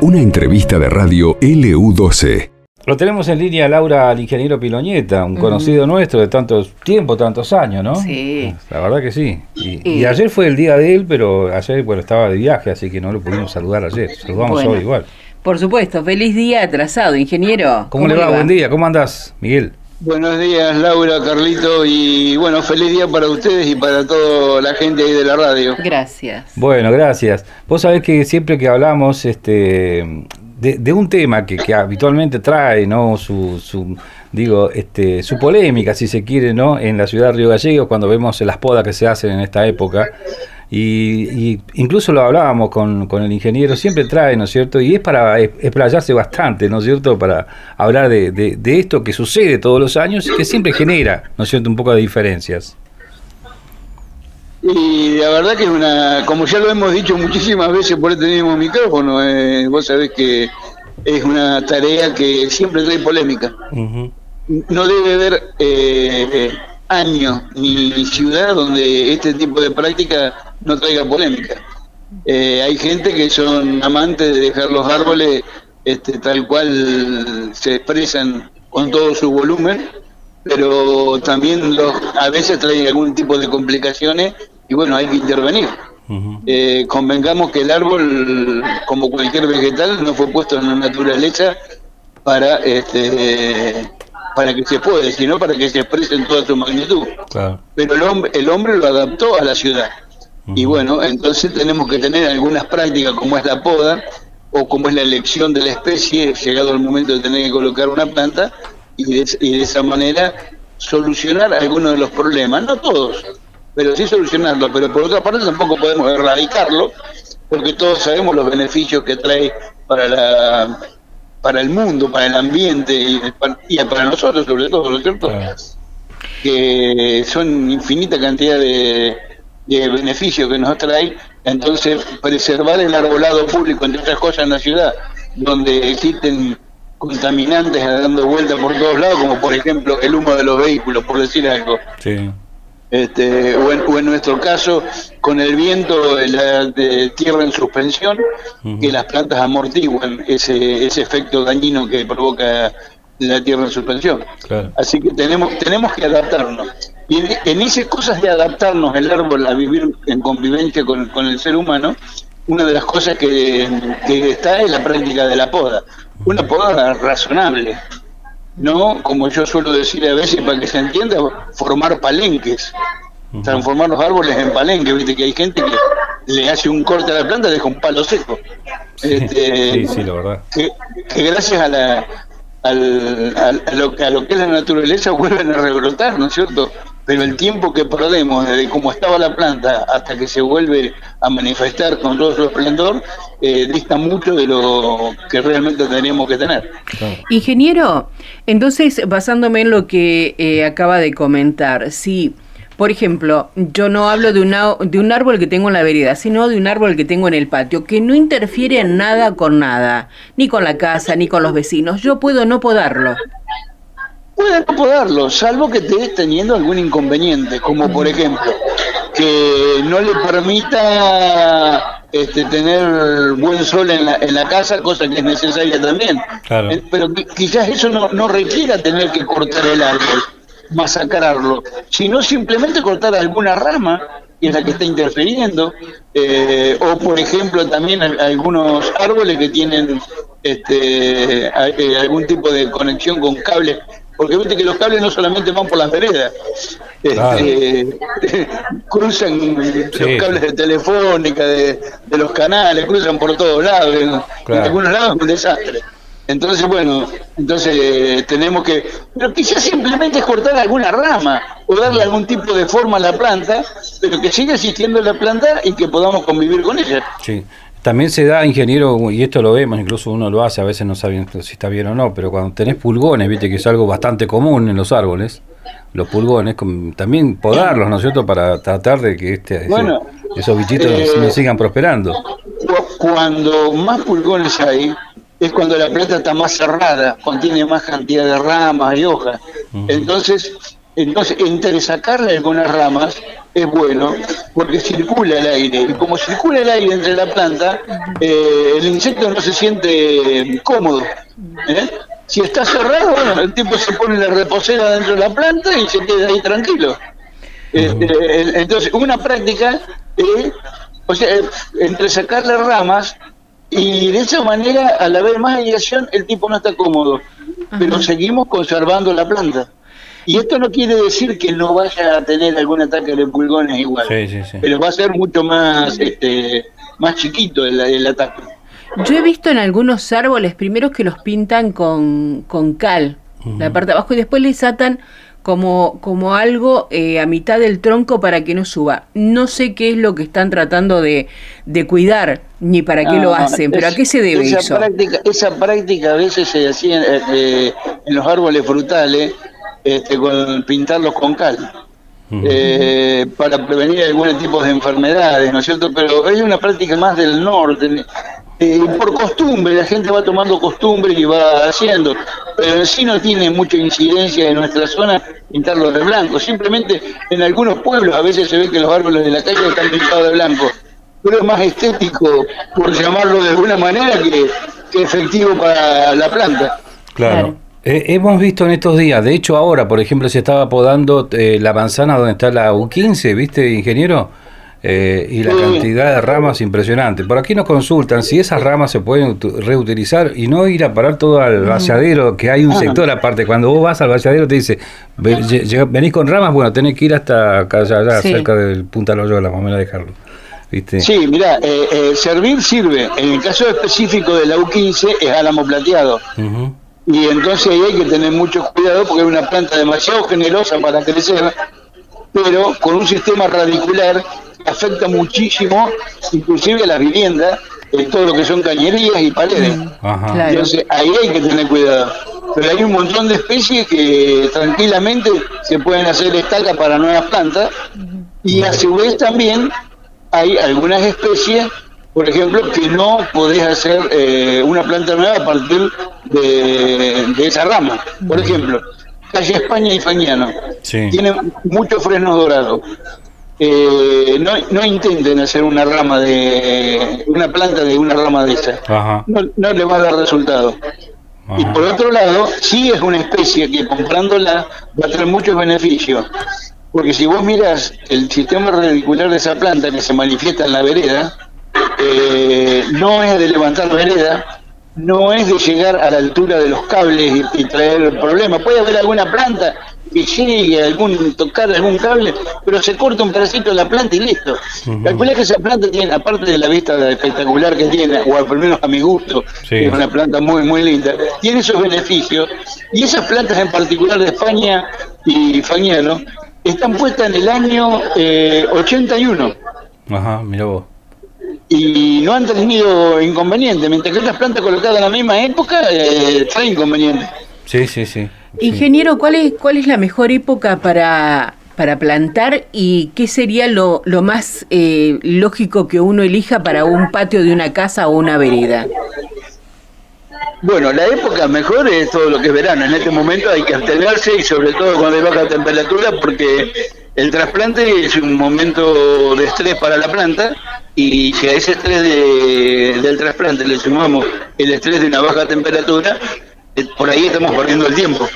Una entrevista de radio LU12. Lo tenemos en línea Laura al ingeniero Piloñeta, un conocido nuestro de tantos tiempo, tantos años, ¿no? Sí. La verdad que sí. Y, Y- y ayer fue el día de él, pero ayer bueno, estaba de viaje, así que no lo pudimos saludar ayer. Saludamos Bueno. hoy igual. Por supuesto, feliz día atrasado, ingeniero. ¿Cómo, le va? Buen día. ¿Cómo andás, Miguel? Buenos días, Laura, Carlito, y bueno, feliz día para ustedes y para toda la gente ahí de la radio. Gracias. Bueno, gracias. Vos sabés que siempre que hablamos este, de, de un tema que, que habitualmente trae, ¿no? Su, su, digo, este, su polémica, si se quiere, ¿no? En la ciudad de Río Gallegos, cuando vemos las podas que se hacen en esta época. Y, y incluso lo hablábamos con, con el ingeniero, siempre trae, ¿no es cierto? Y es para explayarse bastante, ¿no es cierto? Para hablar de, de, de esto que sucede todos los años y que siempre genera, ¿no es cierto?, un poco de diferencias. Y la verdad que es una, como ya lo hemos dicho muchísimas veces por este mismo micrófono, eh, vos sabés que es una tarea que siempre trae polémica. No debe haber eh, año ni ciudad donde este tipo de práctica no traiga polémica. Eh, hay gente que son amantes de dejar los árboles este, tal cual se expresan con todo su volumen, pero también los, a veces traen algún tipo de complicaciones y bueno, hay que intervenir. Eh, convengamos que el árbol, como cualquier vegetal, no fue puesto en la naturaleza para este para que se puede, sino para que se exprese en toda su magnitud. Claro. Pero el hombre, el hombre lo adaptó a la ciudad. Y bueno, entonces tenemos que tener algunas prácticas como es la poda o como es la elección de la especie, llegado el momento de tener que colocar una planta y de, y de esa manera solucionar algunos de los problemas, no todos, pero sí solucionarlo, pero por otra parte tampoco podemos erradicarlo, porque todos sabemos los beneficios que trae para la para el mundo, para el ambiente y para, y para nosotros sobre todo, ¿no es cierto? Claro. que son infinita cantidad de, de beneficios que nos trae. Entonces, preservar el arbolado público, entre otras cosas, en la ciudad, donde existen contaminantes dando vuelta por todos lados, como por ejemplo el humo de los vehículos, por decir algo. Sí. Este, o, en, o en nuestro caso, con el viento la, de tierra en suspensión, que las plantas amortiguan ese, ese efecto dañino que provoca la tierra en suspensión. Claro. Así que tenemos tenemos que adaptarnos. Y en, en esas cosas de adaptarnos el árbol a vivir en convivencia con, con el ser humano, una de las cosas que, que está es la práctica de la poda. Una poda razonable. No, como yo suelo decir a veces para que se entienda, formar palenques. Transformar los árboles en palenques. Viste que hay gente que le hace un corte a la planta y deja un palo seco. Este, Sí, sí, la verdad. que, que gracias a la al, al- a, lo, a lo que es la naturaleza vuelven a rebrotar, ¿no es cierto? Pero el tiempo que perdemos desde cómo estaba la planta hasta que se vuelve a manifestar con todo su esplendor, eh, dista mucho de lo que realmente tenemos que tener. Ingeniero, entonces, basándome en lo que eh, acaba de comentar, si, por ejemplo, yo no hablo de, una, de un árbol que tengo en la vereda, sino de un árbol que tengo en el patio, que no interfiere en nada con nada, ni con la casa, ni con los vecinos, yo puedo no podarlo. Puede no poderlo, salvo que estés teniendo algún inconveniente, como por ejemplo, que no le permita este, tener buen sol en la, en la casa, cosa que es necesaria también. Claro. Eh, Pero qui- quizás eso no, no requiera tener que cortar el árbol, masacrarlo, sino simplemente cortar alguna rama que es la que está interfiriendo, eh, o por ejemplo también al- algunos árboles que tienen este, eh, algún tipo de conexión con cables, porque viste que los cables no solamente van por las veredas, este, cruzan Sí. los cables de telefónica, de, de los canales, cruzan por todos lados, en, en Claro. algunos lados es un desastre. Entonces, bueno, entonces eh, tenemos que, pero quizás simplemente es cortar alguna rama o darle algún tipo de forma a la planta, pero que siga existiendo la planta y que podamos convivir con ella. Sí. También se da, ingeniero, y esto lo vemos, incluso uno lo hace, a veces no sabe si está bien o no, pero cuando tenés pulgones, viste que es algo bastante común en los árboles, los pulgones, también podarlos, ¿no es cierto?, para tratar de que este, Bueno, esos bichitos eh, no sigan prosperando. Cu- Cuando más pulgones hay, es cuando la planta está más cerrada, contiene más cantidad de ramas y hojas. Entonces, Entonces, entre sacarle algunas ramas es bueno porque circula el aire. Y como circula el aire entre la planta, eh, el insecto no se siente cómodo. ¿eh? Si está cerrado, bueno, el tipo se pone la reposera dentro de la planta y se queda ahí tranquilo. Este, entonces, una práctica es, o sea, entre sacarle ramas y de esa manera, al haber más aireación, el tipo no está cómodo. Pero seguimos conservando la planta. Y esto no quiere decir que no vaya a tener algún ataque de pulgones igual. Sí, sí, sí. Pero va a ser mucho más este, más chiquito el, el ataque. Yo he visto en algunos árboles, primero que los pintan con, con cal, la parte de abajo, y después les atan como, como algo eh, a mitad del tronco para que no suba. No sé qué es lo que están tratando de, de cuidar, ni para qué lo Ah, hacen, pero ¿a qué se debe esa eso? Práctica, esa práctica a veces se hacía eh, eh, en los árboles frutales, este, con pintarlos con cal. eh, para prevenir algún tipo de enfermedades, ¿no es cierto? Pero es una práctica más del norte. Eh, por costumbre, la gente va tomando costumbre y va haciendo, pero en sí no tiene mucha incidencia en nuestra zona pintarlo de blanco. Simplemente en algunos pueblos a veces se ve que los árboles de la calle están pintados de blanco, pero es más estético, por llamarlo de alguna manera, que, que efectivo para la planta. Claro. Claro. Eh, hemos visto en estos días, de hecho ahora, por ejemplo, se estaba podando eh, la manzana donde está la U15, ¿viste, ingeniero? Eh, y la Sí. cantidad de ramas impresionante. Por aquí nos consultan si esas ramas se pueden reutilizar y no ir a parar todo al valladero, que hay un Ah. sector aparte. Cuando vos vas al valladero te dice, "Ve- lle- llega- venís con ramas, bueno, tenés que ir hasta acá, allá, Sí. cerca del Punta Loyola, más o menos dejarlo. ¿Viste? Sí, mira, eh, eh, servir sirve. En el caso específico de la U15 es álamo plateado. Y entonces ahí hay que tener mucho cuidado porque es una planta demasiado generosa para crecer, pero con un sistema radicular que afecta muchísimo, inclusive a las viviendas, eh, todo lo que son cañerías y paredes. Ajá. Claro. Entonces ahí hay que tener cuidado. Pero hay un montón de especies que tranquilamente se pueden hacer estacas para nuevas plantas y a su vez también hay algunas especies, por ejemplo, que no podés hacer eh, una planta nueva a partir de, de esa rama. Por ejemplo, calle España y Fañano. Sí. Tienen muchos frenos dorados. Eh, no, no intenten hacer una rama de una planta de una rama de esa. Ajá. No, no le va a dar resultado. Y por otro lado, sí es una especie que comprándola va a tener muchos beneficios. Porque si vos miras el sistema radicular de esa planta que se manifiesta en la vereda, eh, no es de levantar vereda, no es de llegar a la altura de los cables y, y traer el problema. Puede haber alguna planta que llegue, algún tocar algún cable, pero se corta un pedacito de la planta y listo. Ujú. Calculá que esa planta tiene, aparte de la vista espectacular que tiene, o al menos a mi gusto, Sí. es una planta muy muy linda, tiene esos beneficios. Y esas plantas en particular de España y Fañano están puestas en el año eh, 81 Ajá, mira vos. Y no han tenido inconveniente, mientras que otras plantas colocadas en la misma época eh, traen inconveniente. Sí, sí, sí. sí. Ingeniero, ¿cuál es, ¿cuál es la mejor época para, para plantar y qué sería lo, lo más eh, lógico que uno elija para un patio de una casa o una vereda? Bueno, la época mejor es todo lo que es verano. En este momento hay que abstenerse y sobre todo cuando hay baja temperatura porque el trasplante es un momento de estrés para la planta y si a ese estrés de- del trasplante le sumamos el estrés de una baja temperatura, eh, por ahí estamos perdiendo el tiempo.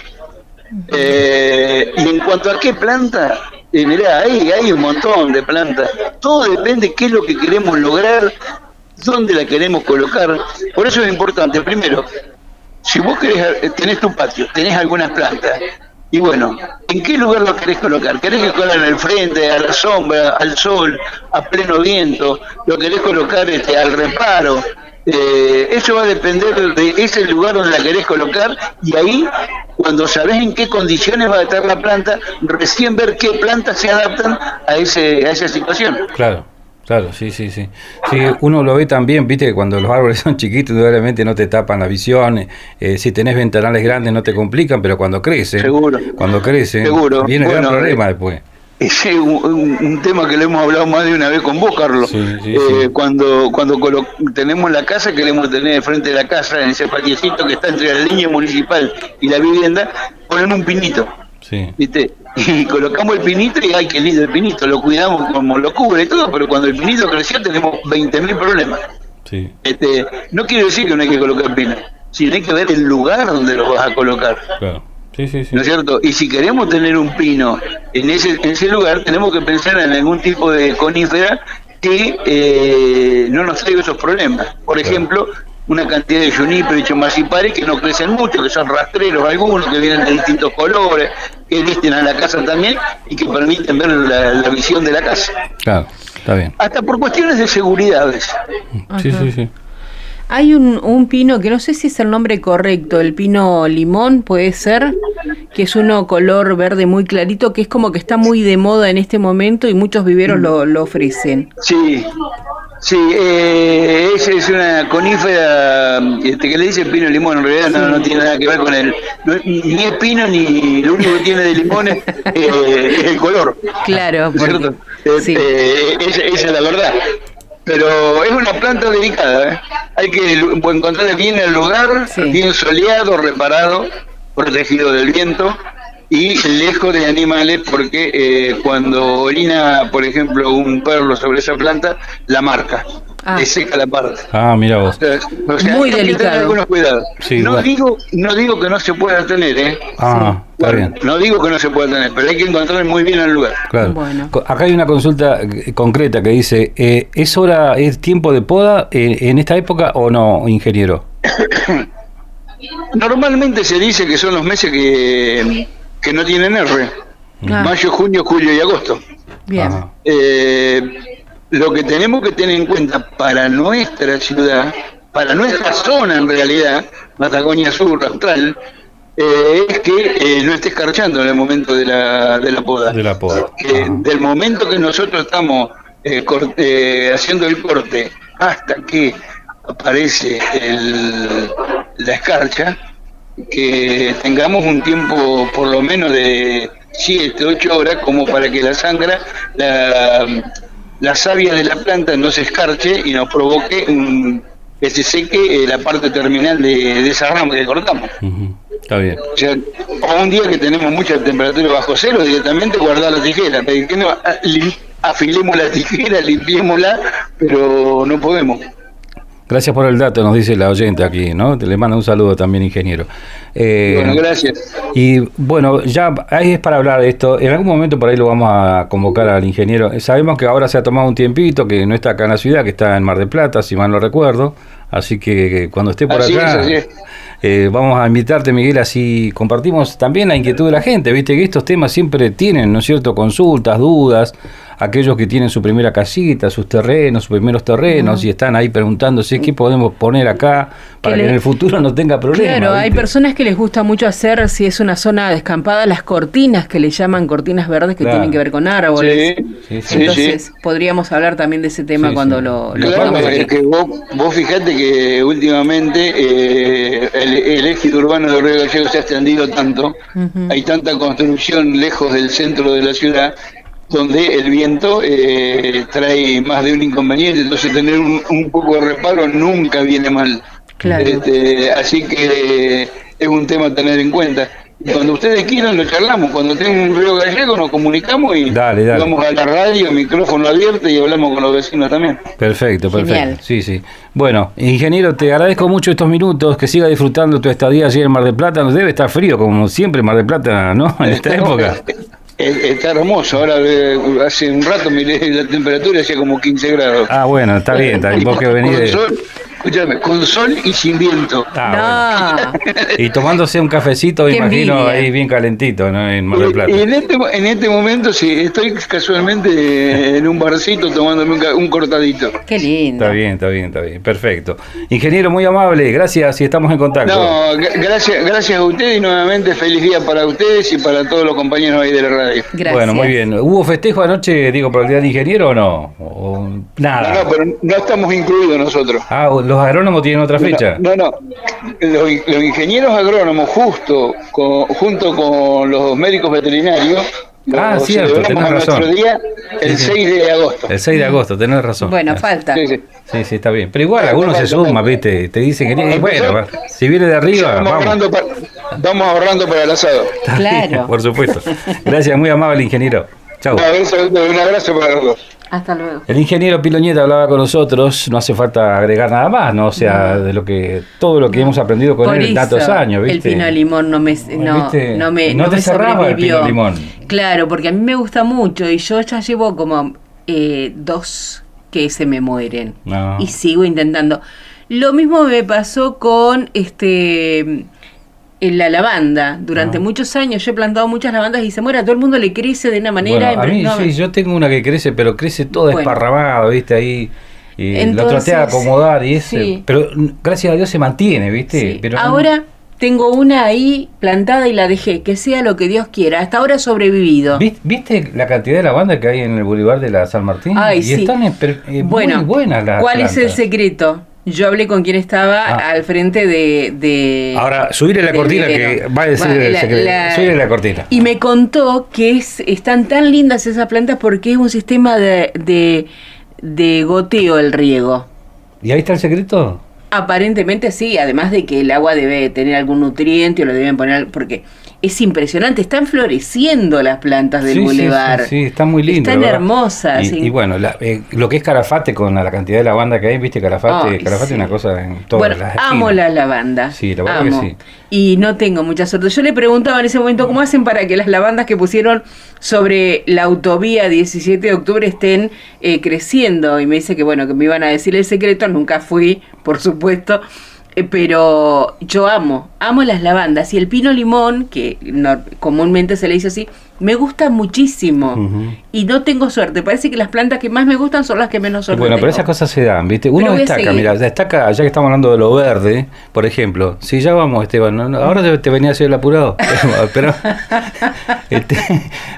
Eh, y en cuanto a qué planta, eh, mirá, hay, hay un montón de plantas. Todo depende qué es lo que queremos lograr, dónde la queremos colocar. Por eso es importante, primero, si vos querés, eh, tenés tu patio, tenés algunas plantas, y bueno, ¿en qué lugar lo querés colocar? ¿Querés que colocar el frente, a la sombra, al sol, a pleno viento? ¿Lo querés colocar este, al reparo? Eh, eso va a depender de ese lugar donde la querés colocar y ahí, cuando sabés en qué condiciones va a estar la planta, recién ver qué plantas se adaptan a, ese, a esa situación. Claro, claro, sí, sí, sí. Sí, uno lo ve también, viste, que cuando los árboles son chiquitos, indudablemente no te tapan la visión. eh, si tenés ventanales grandes no te complican, pero cuando Seguro. cuando Seguro. viene el gran Bueno, problema eh, después. Ese es un, tema que le hemos hablado más de una vez con vos, Carlos. Sí, sí, Eh, sí. Cuando cuando tenemos la casa, queremos tener frente de la casa, en ese patiecito que está entre la línea municipal y la vivienda, ponen un pinito, Sí. ¿viste? y colocamos el pinito y ay, qué lindo el pinito, lo cuidamos como lo cubre y todo, pero cuando el pinito creció tenemos 20.000 problemas. Sí. Este, no quiere decir que no hay que colocar pino, sino hay que ver el lugar donde lo vas a colocar. Claro. Sí, sí, sí. ¿No es cierto? Y si queremos tener un pino en ese, en ese lugar, tenemos que pensar en algún tipo de conífera que eh, no nos traiga esos problemas. Por ejemplo, una cantidad de juniper y chomacipares que no crecen mucho, que son rastreros algunos, que vienen de distintos colores, que visten a la casa también y que permiten ver la, la visión de la casa. Claro, está bien. Hasta por cuestiones de seguridad a. Sí, sí, sí. Hay un, un pino que no sé si es el nombre correcto, el pino limón puede ser, que es uno color verde muy clarito, que es como que está muy de moda en este momento y muchos viveros lo, lo ofrecen. Sí, sí, eh, es, es una conífera este, que le dicen pino limón, en realidad no, no tiene nada que ver con el. no- ni es pino ni lo único que tiene de limón es, eh, el color. Claro, ¿no es porque- cierto? Eh, sí. eh, esa, esa es la verdad. Pero es una planta delicada, hay que encontrarle bien el lugar, Sí. bien soleado, reparado, protegido del viento y lejos de animales porque eh, cuando orina, por ejemplo, un perro sobre esa planta, la marca, Ah. le seca la parte. Ah, mira vos. O sea, Muy hay que tener delicado. algunos cuidados. Sí, no bueno. digo, no digo que no se pueda tener, ¿eh? Ah, está bien. no digo que no se pueda tener, pero hay que encontrar muy bien el lugar. Claro. Bueno. Acá hay una consulta eh, concreta que dice, eh, ¿es hora, es tiempo de poda eh, en esta época o no, ingeniero? Normalmente se dice que son los meses que, que no tienen R. Ah. Mayo, junio, julio y agosto. Bien. Ajá. Eh, lo que tenemos que tener en cuenta para nuestra ciudad, para nuestra zona en realidad, Patagonia Sur, Austral, eh, es que eh, no esté escarchando en el momento de la, de la poda. De la poda. Ajá. del momento que nosotros estamos eh, cor- eh, haciendo el corte hasta que aparece el- la escarcha, que tengamos un tiempo por lo menos de 7, 8 horas como para que la sangre, la, la savia de la planta no se escarche y nos provoque un- que se seque eh, la parte terminal de, de esa rama que cortamos. Ujú. Está bien. O sea, o un día que tenemos mucha temperatura bajo cero, directamente guardar la tijera. Pedir que no, a- lim- afilemos la tijera, limpiémosla, pero no podemos. Gracias por el dato, nos dice la oyente aquí, ¿no? Te le manda un saludo también, ingeniero. Eh, Bueno, gracias. Y bueno, ya ahí es para hablar de esto. En algún momento por ahí lo vamos a convocar al ingeniero. Sabemos que ahora se ha tomado un tiempito, que no está acá en la ciudad, que está en Mar del Plata, si mal no recuerdo. Así que cuando esté por Así acá, es, así es. eh, vamos a invitarte, Miguel, así compartimos también la inquietud de la gente. Viste que estos temas siempre tienen, ¿no es cierto?, consultas, dudas. Aquellos que tienen su primera casita, sus terrenos, sus primeros terrenos, y están ahí preguntándose qué podemos poner acá para Que que, le- en el futuro no tenga problemas. Claro, hay personas que les gusta mucho hacer, si es una zona descampada, las cortinas que le llaman cortinas verdes que Claro. tienen que ver con árboles. Sí, Sí, Entonces, sí. podríamos hablar también de ese tema Sí, cuando sí. lo, lo Claro, es que vos, vos fijate que últimamente eh, el, el eje urbano de Río Gallegos se ha extendido tanto, hay tanta construcción lejos del centro de la ciudad, donde el viento eh, trae más de un inconveniente, entonces tener un, un poco de reparo nunca viene mal. Claro. Este, así que es un tema a tener en cuenta. Y cuando ustedes quieran lo charlamos, cuando tengan un río gallego nos comunicamos y Dale, dale. vamos a la radio, micrófono abierto y hablamos con los vecinos también. Perfecto, perfecto. Genial. Sí, sí. Bueno, ingeniero, te agradezco mucho estos minutos, que siga disfrutando tu estadía allí en Mar del Plata. Debe estar frío, como siempre, Mar del Plata, ¿no? En esta época. Está hermoso, ahora eh, hace un rato miré la temperatura, hacía como 15 grados. Ah, bueno, está bien, está bien. Vos que venís con, de... sol, escúchame, con sol y sin viento. Ah, no, bueno. Y tomándose un cafecito, me Qué imagino, envidia. ahí bien calentito, ¿no? En Mar del Plata. Y en este, en este momento sí, estoy casualmente en un barcito tomándome un, un cortadito. qué lindo. Está bien, está bien, está bien. Perfecto. Ingeniero, muy amable, gracias y estamos en contacto. No, gra- gracias, gracias a ustedes y nuevamente feliz día para ustedes y para todos los compañeros ahí de la radio. Gracias. Bueno, muy bien. ¿Hubo festejo anoche, digo, por el Día del Ingeniero o no? O nada. No, no, pero no estamos incluidos nosotros. Ah, ¿los agrónomos tienen otra fecha? No, no. Los, los ingenieros agrónomos, justo con- junto con los médicos veterinarios, Ah, cierto, tenés razón. día el Sí, sí. 6 de agosto. El 6 de agosto, tenés razón. Bueno, falta. Sí, sí. Sí, sí, está bien. Pero igual, algunos se falta. ¿viste? Te dicen que... Empezó- Bueno, si viene de arriba, vamos. hablando para, vamos ahorrando para el asado. Claro. Por supuesto. Gracias, muy amable, ingeniero. Chau. Un abrazo, un abrazo para los dos. Hasta luego. El ingeniero Piloñeta hablaba con nosotros, no hace falta agregar nada más, ¿no? O sea, de lo que todo lo que hemos aprendido con Por él en tantos años, ¿viste? El pino limón no me, no, no me, No te me cerraba el pino limón. Claro, porque a mí me gusta mucho y yo ya llevo como eh, dos que se me mueren No. y sigo intentando. Lo mismo me pasó con este en la lavanda. Durante Ah. muchos años yo he plantado muchas lavandas y se muere. A todo el mundo le crece de una manera. Bueno, a mí no, sí, yo tengo una que crece, pero crece toda Bueno. esparramada, ¿viste? Ahí. Y la Entonces, traté de acomodar y ese. sí. Pero gracias a Dios se mantiene, ¿viste? Sí. Pero no- Ahora tengo una ahí plantada y la dejé. Que sea lo que Dios quiera. Hasta ahora he sobrevivido. ¿Vis- ¿Viste la cantidad de lavanda que hay en el Boulevard de la San Martín? Ay, y sí. están eh, bueno, muy buenas las ¿cuál es el secreto? Yo hablé con quien estaba Ah. al frente de, de- Ahora, subirle la cortina que va a decir Bueno, el la- secreto. la- Subirle la cortina. Y me contó que es, están tan lindas esas plantas porque es un sistema de, de, de goteo el riego. ¿Y ahí está el secreto? Aparentemente sí, además de que el agua debe tener algún nutriente o lo deben poner, porque es impresionante, están floreciendo las plantas del Sí, sí, bulevar. Sí, sí, están muy lindas. Están la verdad. hermosas. Y, bueno, la- eh, lo que es Calafate con la cantidad de lavanda que hay, viste, Calafate sí. es una cosa en todas bueno, las amo esquinas. la lavanda. Sí, la verdad que amo. sí. Y no tengo mucha suerte. Yo le preguntaba en ese momento cómo hacen para que las lavandas que pusieron sobre la autovía 17 de octubre estén eh, creciendo. Y me dice que bueno, que me iban a decir el secreto. Nunca fui, por supuesto. Eh, Pero yo amo, amo las lavandas. Y el pino limón, que no- comúnmente se le dice así, me gusta muchísimo. Y no tengo suerte. Parece que las plantas que más me gustan son las que menos suerte bueno, pero esas cosas se dan, ¿viste? Uno destaca, mira, destaca, ya que estamos hablando de lo verde, por ejemplo, si ya vamos, Esteban, ¿no? No, ahora te, te venía a hacer el apurado, pero, este,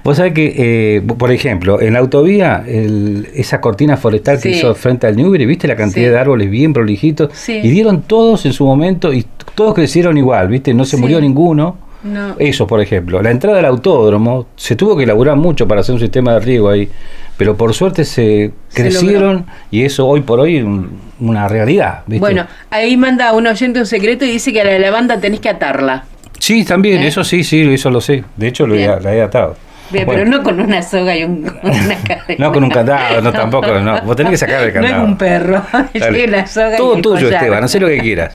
vos sabés que, eh, por ejemplo, en la autovía, el- esa cortina forestal que hizo frente al Newbery, ¿viste la cantidad Sí. de árboles bien prolijitos? Sí. Y dieron todos en su momento y todos crecieron igual, ¿viste? No se murió ninguno. No. Eso, por ejemplo. La entrada al autódromo, se tuvo que elaborar mucho para hacer un sistema de riego ahí, pero por suerte se Se crecieron y eso hoy por hoy un- una realidad. ¿viste? Bueno, ahí manda un oyente un secreto y dice que a la lavanda tenés que atarla. sí, también, ¿Eh? eso sí, sí, eso lo sé. De hecho, lo he, la he atado. Bien, Bueno, Pero no con una soga y un, con una cadena. No con un candado, no, tampoco, no. Vos tenés que sacar el No candado. es un perro. Es una soga Todo tuyo, collar. Esteban, haz lo que quieras.